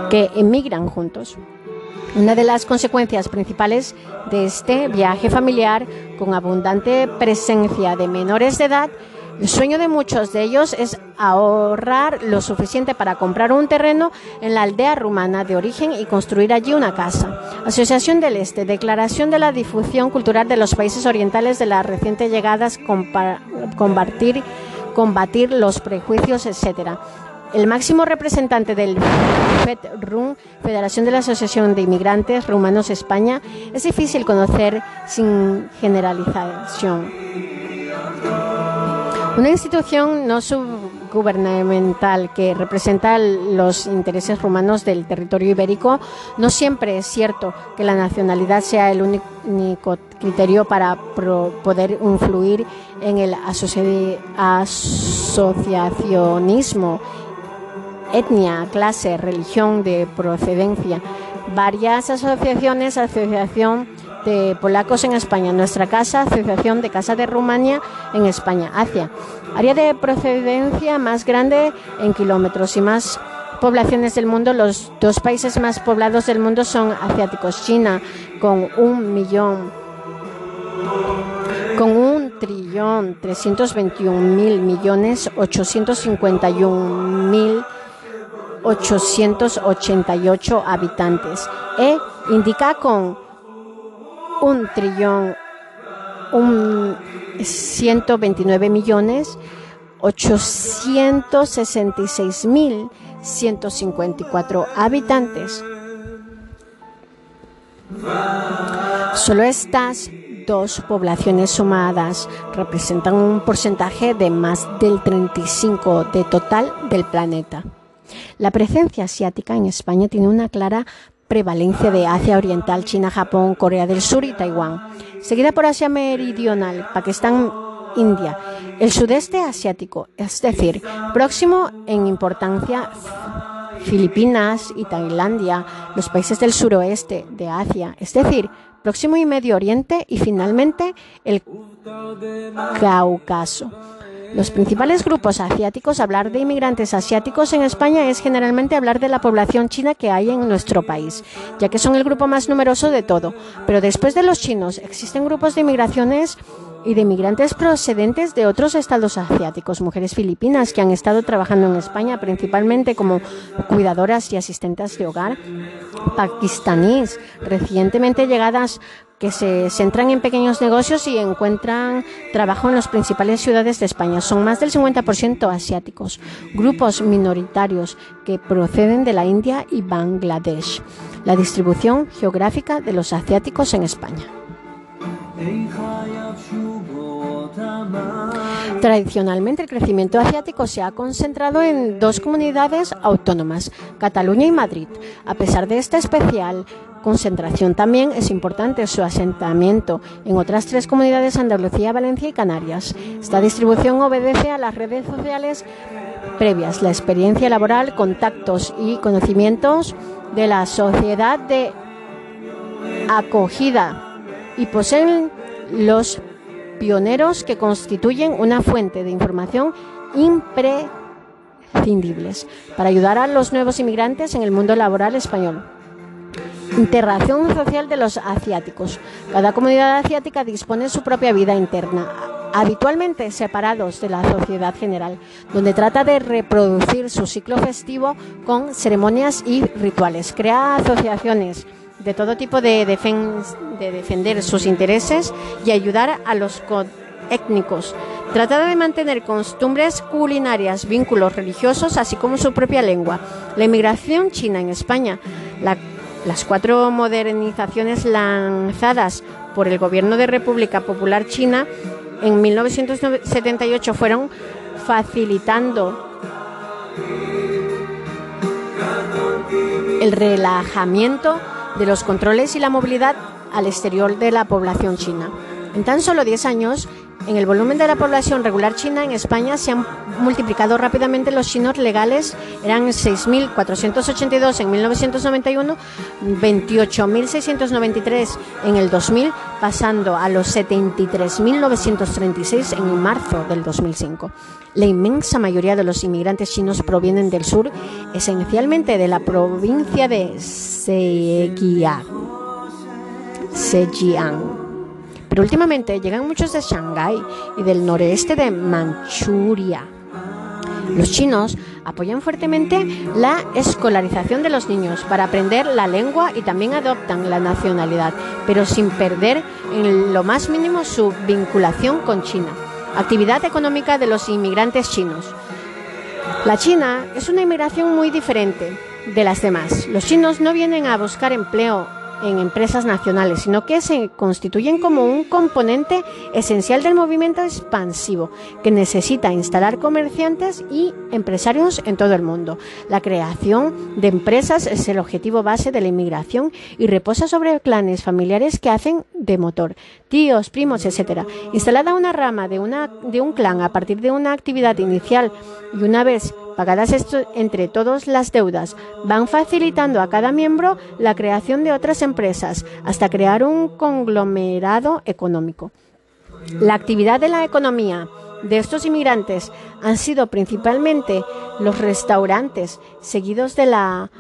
que emigran juntos. Una de las consecuencias principales de este viaje familiar con abundante presencia de menores de edad el sueño de muchos de ellos es ahorrar lo suficiente para comprar un terreno en la aldea rumana de origen y construir allí una casa. Asociación del Este, Declaración de la Difusión Cultural de los Países Orientales de las recientes llegadas, combatir, combatir los prejuicios, etc. El máximo representante del FEDRUM, Federación de la Asociación de Inmigrantes Rumanos España, es difícil conocer sin generalización. Una institución no subgubernamental que representa los intereses rumanos del territorio ibérico, no siempre es cierto que la nacionalidad sea el único criterio para poder influir en el asociacionismo, etnia, clase, religión de procedencia. Varias asociaciones, asociación de polacos en España. Nuestra casa, Asociación de Casa de Rumania en España, Asia. Área de procedencia más grande en kilómetros y más poblaciones del mundo. Los dos países más poblados del mundo son asiáticos. China con un millón, con un trillón 321 mil millones 851 mil 888 habitantes. E indica con un trillón, un 129 millones 866 mil 154 habitantes. Solo estas dos poblaciones sumadas representan un porcentaje de más del 35 de total del planeta. La presencia asiática en España tiene una clara prevalencia de Asia Oriental, China, Japón, Corea del Sur y Taiwán, seguida por Asia Meridional, Pakistán, India, el sudeste asiático, es decir, próximo en importancia Filipinas y Tailandia, los países del suroeste de Asia, es decir, próximo y Medio Oriente y finalmente el Cáucaso. Los principales grupos asiáticos, hablar de inmigrantes asiáticos en España es generalmente hablar de la población china que hay en nuestro país, ya que son el grupo más numeroso de todo. Pero después de los chinos, existen grupos de inmigraciones y de inmigrantes procedentes de otros estados asiáticos, mujeres filipinas que han estado trabajando en España principalmente como cuidadoras y asistentes de hogar, pakistaníes recientemente llegadas que se centran en pequeños negocios y encuentran trabajo en las principales ciudades de España. Son más del 50% asiáticos, grupos minoritarios que proceden de la India y Bangladesh. La distribución geográfica de los asiáticos en España. Tradicionalmente el crecimiento asiático se ha concentrado en dos comunidades autónomas, Cataluña y Madrid. A pesar de esta especial concentración también es importante su asentamiento en otras tres comunidades, Andalucía, Valencia y Canarias. Esta distribución obedece a las redes sociales previas, la experiencia laboral, contactos y conocimientos de la sociedad de acogida y poseen los pioneros que constituyen una fuente de información imprescindibles para ayudar a los nuevos inmigrantes en el mundo laboral español. Interacción social de los asiáticos. Cada comunidad asiática dispone de su propia vida interna, habitualmente separados de la sociedad general, donde trata de reproducir su ciclo festivo con ceremonias y rituales. Crea asociaciones de todo tipo de, de defender sus intereses y ayudar a los étnicos. Trata de mantener costumbres culinarias, vínculos religiosos, así como su propia lengua. La inmigración china en España, la las cuatro modernizaciones lanzadas por el gobierno de República Popular China en 1978 fueron facilitando el relajamiento de los controles y la movilidad al exterior de la población china. En tan solo 10 años, en el volumen de la población regular china en España se han multiplicado rápidamente los chinos legales, eran 6.482 en 1991, 28.693 en el 2000, pasando a los 73.936 en marzo del 2005. La inmensa mayoría de los inmigrantes chinos provienen del sur, esencialmente de la provincia de Zhejiang. Zhejiang pero últimamente llegan muchos de Shanghái y del noreste de Manchuria. Los chinos apoyan fuertemente la escolarización de los niños para aprender la lengua y también adoptan la nacionalidad, pero sin perder en lo más mínimo su vinculación con China. Actividad económica de los inmigrantes chinos. La China es una inmigración muy diferente de las demás. Los chinos no vienen a buscar empleo en empresas nacionales, sino que se constituyen como un componente esencial del movimiento expansivo que necesita instalar comerciantes y empresarios en todo el mundo. La creación de empresas es el objetivo base de la inmigración y reposa sobre clanes familiares que hacen de motor, tíos, primos, etcétera. Instalada una rama de, una, de un clan a partir de una actividad inicial y una vez pagadas entre todas las deudas, van facilitando a cada miembro la creación de otras empresas hasta crear un conglomerado económico. La actividad de la economía de estos inmigrantes han sido principalmente los restaurantes, seguidos de la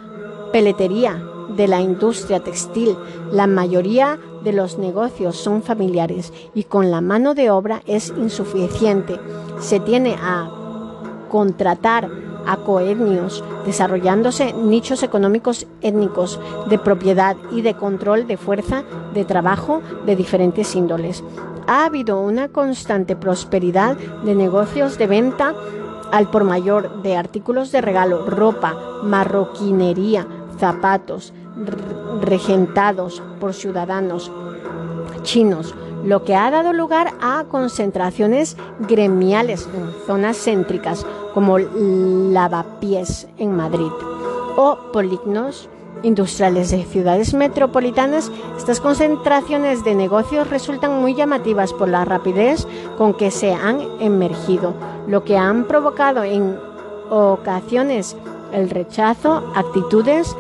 peletería, de la industria textil. La mayoría de los negocios son familiares y con la mano de obra es insuficiente. Se tiene a contratar a coetnios, desarrollándose nichos económicos étnicos de propiedad y de control de fuerza de trabajo de diferentes índoles. Ha habido una constante prosperidad de negocios de venta al por mayor de artículos de regalo, ropa, marroquinería, zapatos, regentados por ciudadanos chinos, lo que ha dado lugar a concentraciones gremiales en zonas céntricas como Lavapiés en Madrid o Polignos industriales de ciudades metropolitanas, estas concentraciones de negocios resultan muy llamativas por la rapidez con que se han emergido, lo que han provocado en ocasiones el rechazo, actitudes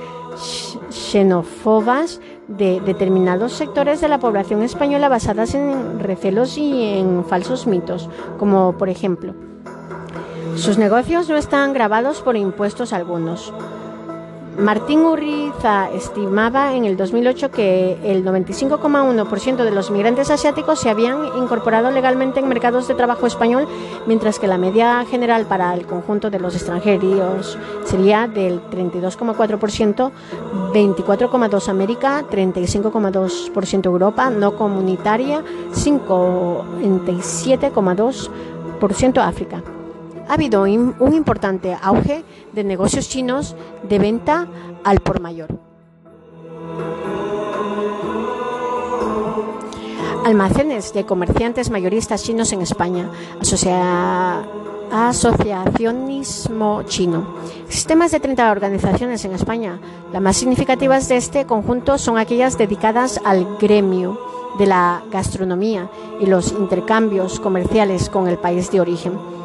xenófobas de determinados sectores de la población española basadas en recelos y en falsos mitos, como por ejemplo Sus negocios no están grabados por impuestos algunos. Martín Urriza estimaba en el 2008 que el 95,1% de los migrantes asiáticos se habían incorporado legalmente en mercados de trabajo español, mientras que la media general para el conjunto de los extranjeros sería del 32,4%, 24,2% América, 35,2% Europa no comunitaria, 57,2% África ha habido un importante auge de negocios chinos de venta al por mayor. Almacenes de comerciantes mayoristas chinos en España. Asociacionismo chino. Sistemas de 30 organizaciones en España. Las más significativas de este conjunto son aquellas dedicadas al gremio de la gastronomía y los intercambios comerciales con el país de origen.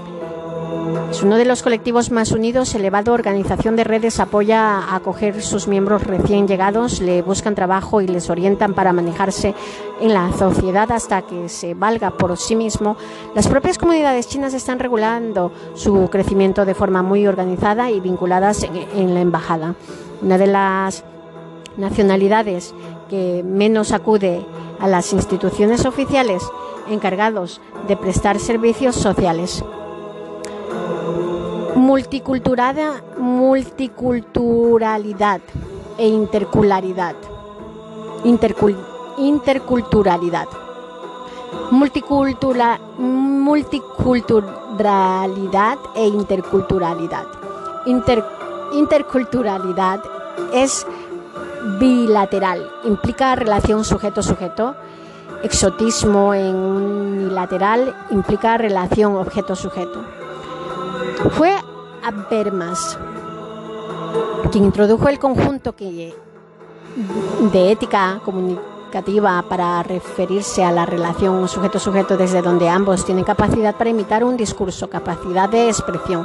Es uno de los colectivos más unidos. Elevado Organización de Redes apoya a acoger sus miembros recién llegados, le buscan trabajo y les orientan para manejarse en la sociedad hasta que se valga por sí mismo. Las propias comunidades chinas están regulando su crecimiento de forma muy organizada y vinculadas en, en la embajada. Una de las nacionalidades que menos acude a las instituciones oficiales encargados de prestar servicios sociales multiculturalidad, multiculturalidad e interculturalidad. Multicultura, multiculturalidad e interculturalidad. interculturalidad es bilateral, implica relación sujeto-sujeto. Exotismo en unilateral implica relación objeto-sujeto. Fue Habermas quien introdujo el conjunto que, de ética comunicativa para referirse a la relación sujeto-sujeto desde donde ambos tienen capacidad para imitar un discurso, capacidad de expresión.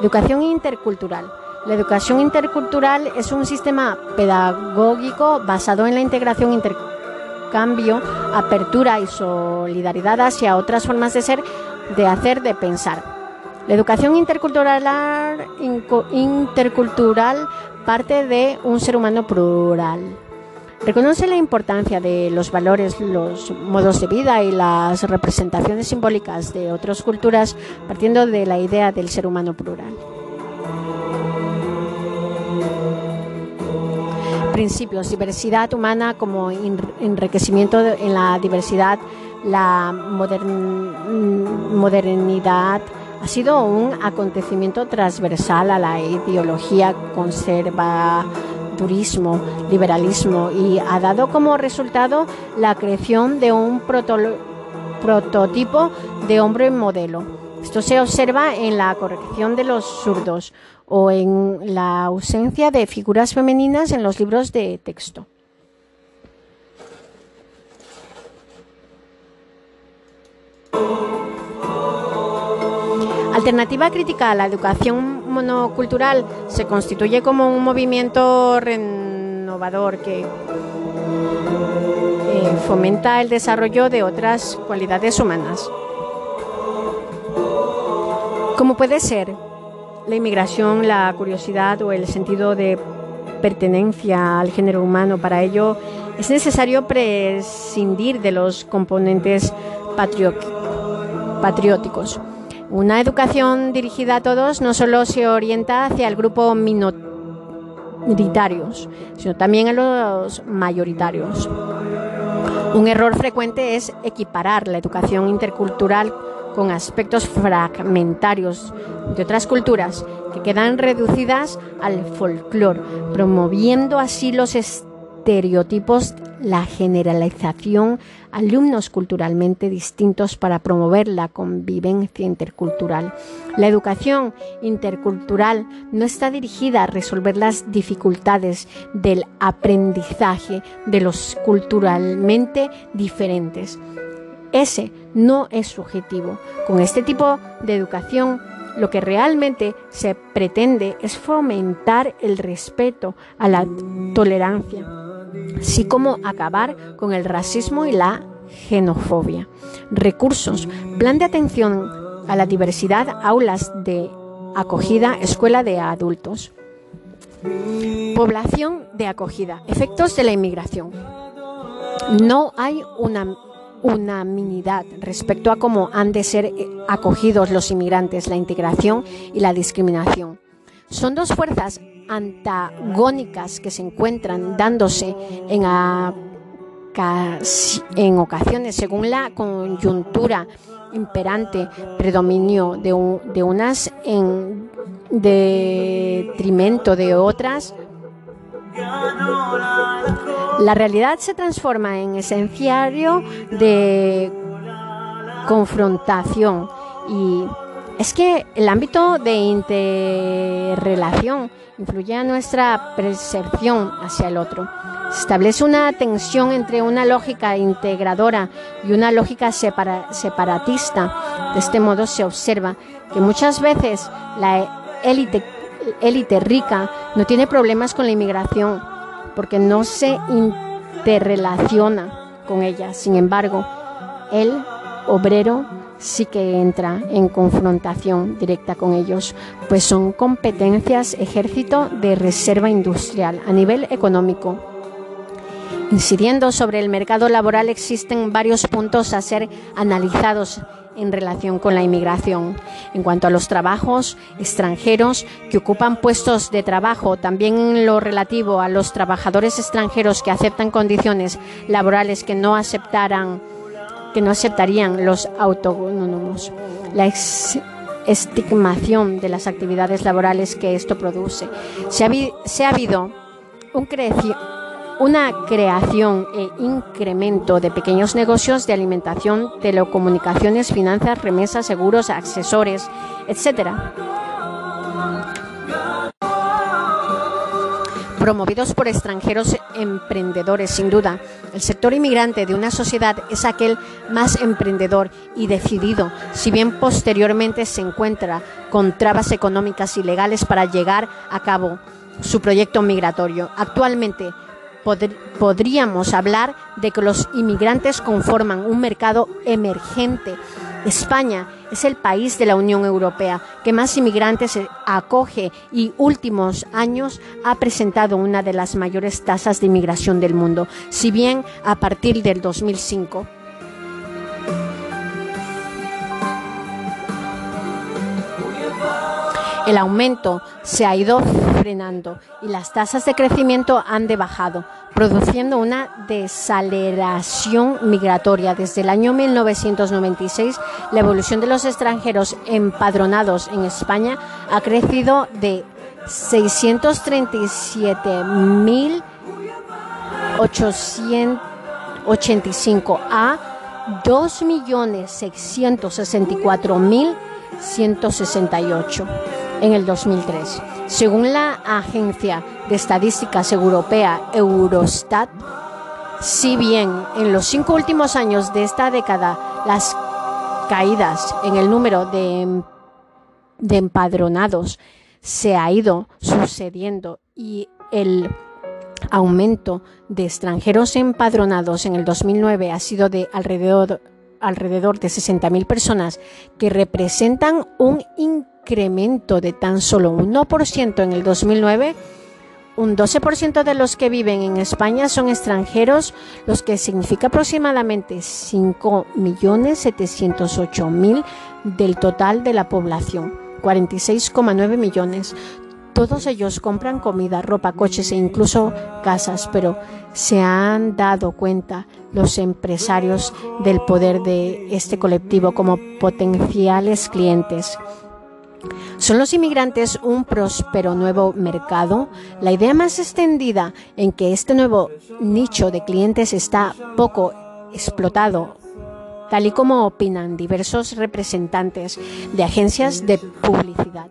Educación intercultural. La educación intercultural es un sistema pedagógico basado en la integración, intercambio, apertura y solidaridad hacia otras formas de ser, de hacer, de pensar. La educación intercultural, intercultural parte de un ser humano plural. Reconoce la importancia de los valores, los modos de vida y las representaciones simbólicas de otras culturas partiendo de la idea del ser humano plural. Principios, diversidad humana como enriquecimiento en la diversidad, la modernidad, ha sido un acontecimiento transversal a la ideología conservadurismo, liberalismo y ha dado como resultado la creación de un prototipo de hombre modelo. Esto se observa en la corrección de los zurdos o en la ausencia de figuras femeninas en los libros de texto. Alternativa crítica a la educación monocultural se constituye como un movimiento renovador que eh, fomenta el desarrollo de otras cualidades humanas. Como puede ser la inmigración, la curiosidad o el sentido de pertenencia al género humano. Para ello es necesario prescindir de los componentes patrióticos. Una educación dirigida a todos no solo se orienta hacia el grupo minoritarios, sino también a los mayoritarios. Un error frecuente es equiparar la educación intercultural con aspectos fragmentarios de otras culturas que quedan reducidas al folclore, promoviendo así los estereotipos, la generalización, alumnos culturalmente distintos para promover la convivencia intercultural. La educación intercultural no está dirigida a resolver las dificultades del aprendizaje de los culturalmente diferentes. Ese no es su objetivo. Con este tipo de educación lo que realmente se pretende es fomentar el respeto a la tolerancia así como acabar con el racismo y la xenofobia. Recursos, plan de atención a la diversidad, aulas de acogida, escuela de adultos. Población de acogida. Efectos de la inmigración. No hay una unanimidad respecto a cómo han de ser eh, acogidos los inmigrantes, la integración y la discriminación. Son dos fuerzas antagónicas que se encuentran dándose en, en ocasiones según la coyuntura imperante, predominio de, de unas en detrimento de otras la realidad se transforma en esenciario de confrontación y es que el ámbito de interrelación influye a nuestra percepción hacia el otro. Se establece una tensión entre una lógica integradora y una lógica separatista. De este modo se observa que muchas veces la élite élite rica no tiene problemas con la inmigración porque no se interrelaciona con ella. Sin embargo, el obrero sí que entra en confrontación directa con ellos, pues son competencias ejército de reserva industrial a nivel económico. Incidiendo sobre el mercado laboral existen varios puntos a ser analizados en relación con la inmigración. En cuanto a los trabajos extranjeros que ocupan puestos de trabajo, también en lo relativo a los trabajadores extranjeros que aceptan condiciones laborales que no aceptaran que no aceptarían los autónomos. La estigmación de las actividades laborales que esto produce. Se ha, habido un crecimiento una creación e incremento de pequeños negocios de alimentación, telecomunicaciones, finanzas, remesas, seguros, accesorios, etc. promovidos por extranjeros emprendedores, sin duda. El sector inmigrante de una sociedad es aquel más emprendedor y decidido, si bien posteriormente se encuentra con trabas económicas y legales para llegar a cabo su proyecto migratorio. Actualmente, podríamos hablar de que los inmigrantes conforman un mercado emergente. España es el país de la Unión Europea que más inmigrantes acoge y últimos años ha presentado una de las mayores tasas de inmigración del mundo, si bien a partir del 2005 el aumento se ha ido frenando y las tasas de crecimiento han debajado, produciendo una desaceleración migratoria. Desde el año 1996, la evolución de los extranjeros empadronados en España ha crecido de 637.885 a 2.664.168 en el 2003. Según la Agencia de Estadísticas Europea Eurostat, si bien en los cinco últimos años de esta década las caídas en el número de, de empadronados se ha ido sucediendo y el aumento de extranjeros empadronados en el 2009 ha sido de alrededor, alrededor de 60.000 personas, que representan un de tan solo 1% en el 2009, un 12% de los que viven en España son extranjeros, los que significa aproximadamente 5.708.000 del total de la población, 46,9 millones. Todos ellos compran comida, ropa, coches e incluso casas, pero se han dado cuenta los empresarios del poder de este colectivo como potenciales clientes. ¿Son los inmigrantes un próspero nuevo mercado? La idea más extendida en que este nuevo nicho de clientes está poco explotado, tal y como opinan diversos representantes de agencias de publicidad.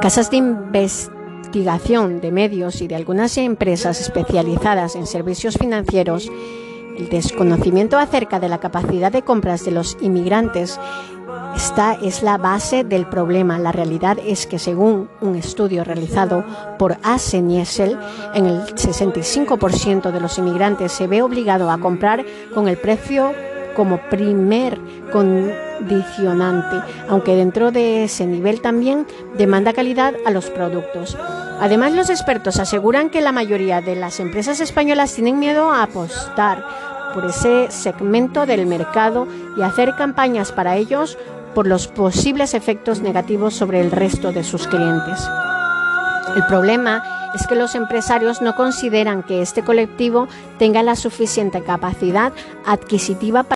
Casas de investigación de medios y de algunas empresas especializadas en servicios financieros, el desconocimiento acerca de la capacidad de compras de los inmigrantes esta es la base del problema. La realidad es que según un estudio realizado por Aseniesel, en el 65% de los inmigrantes se ve obligado a comprar con el precio como primer condicionante, aunque dentro de ese nivel también demanda calidad a los productos. Además, los expertos aseguran que la mayoría de las empresas españolas tienen miedo a apostar por ese segmento del mercado y hacer campañas para ellos por los posibles efectos negativos sobre el resto de sus clientes. El problema es que los empresarios no consideran que este colectivo tenga la suficiente capacidad adquisitiva para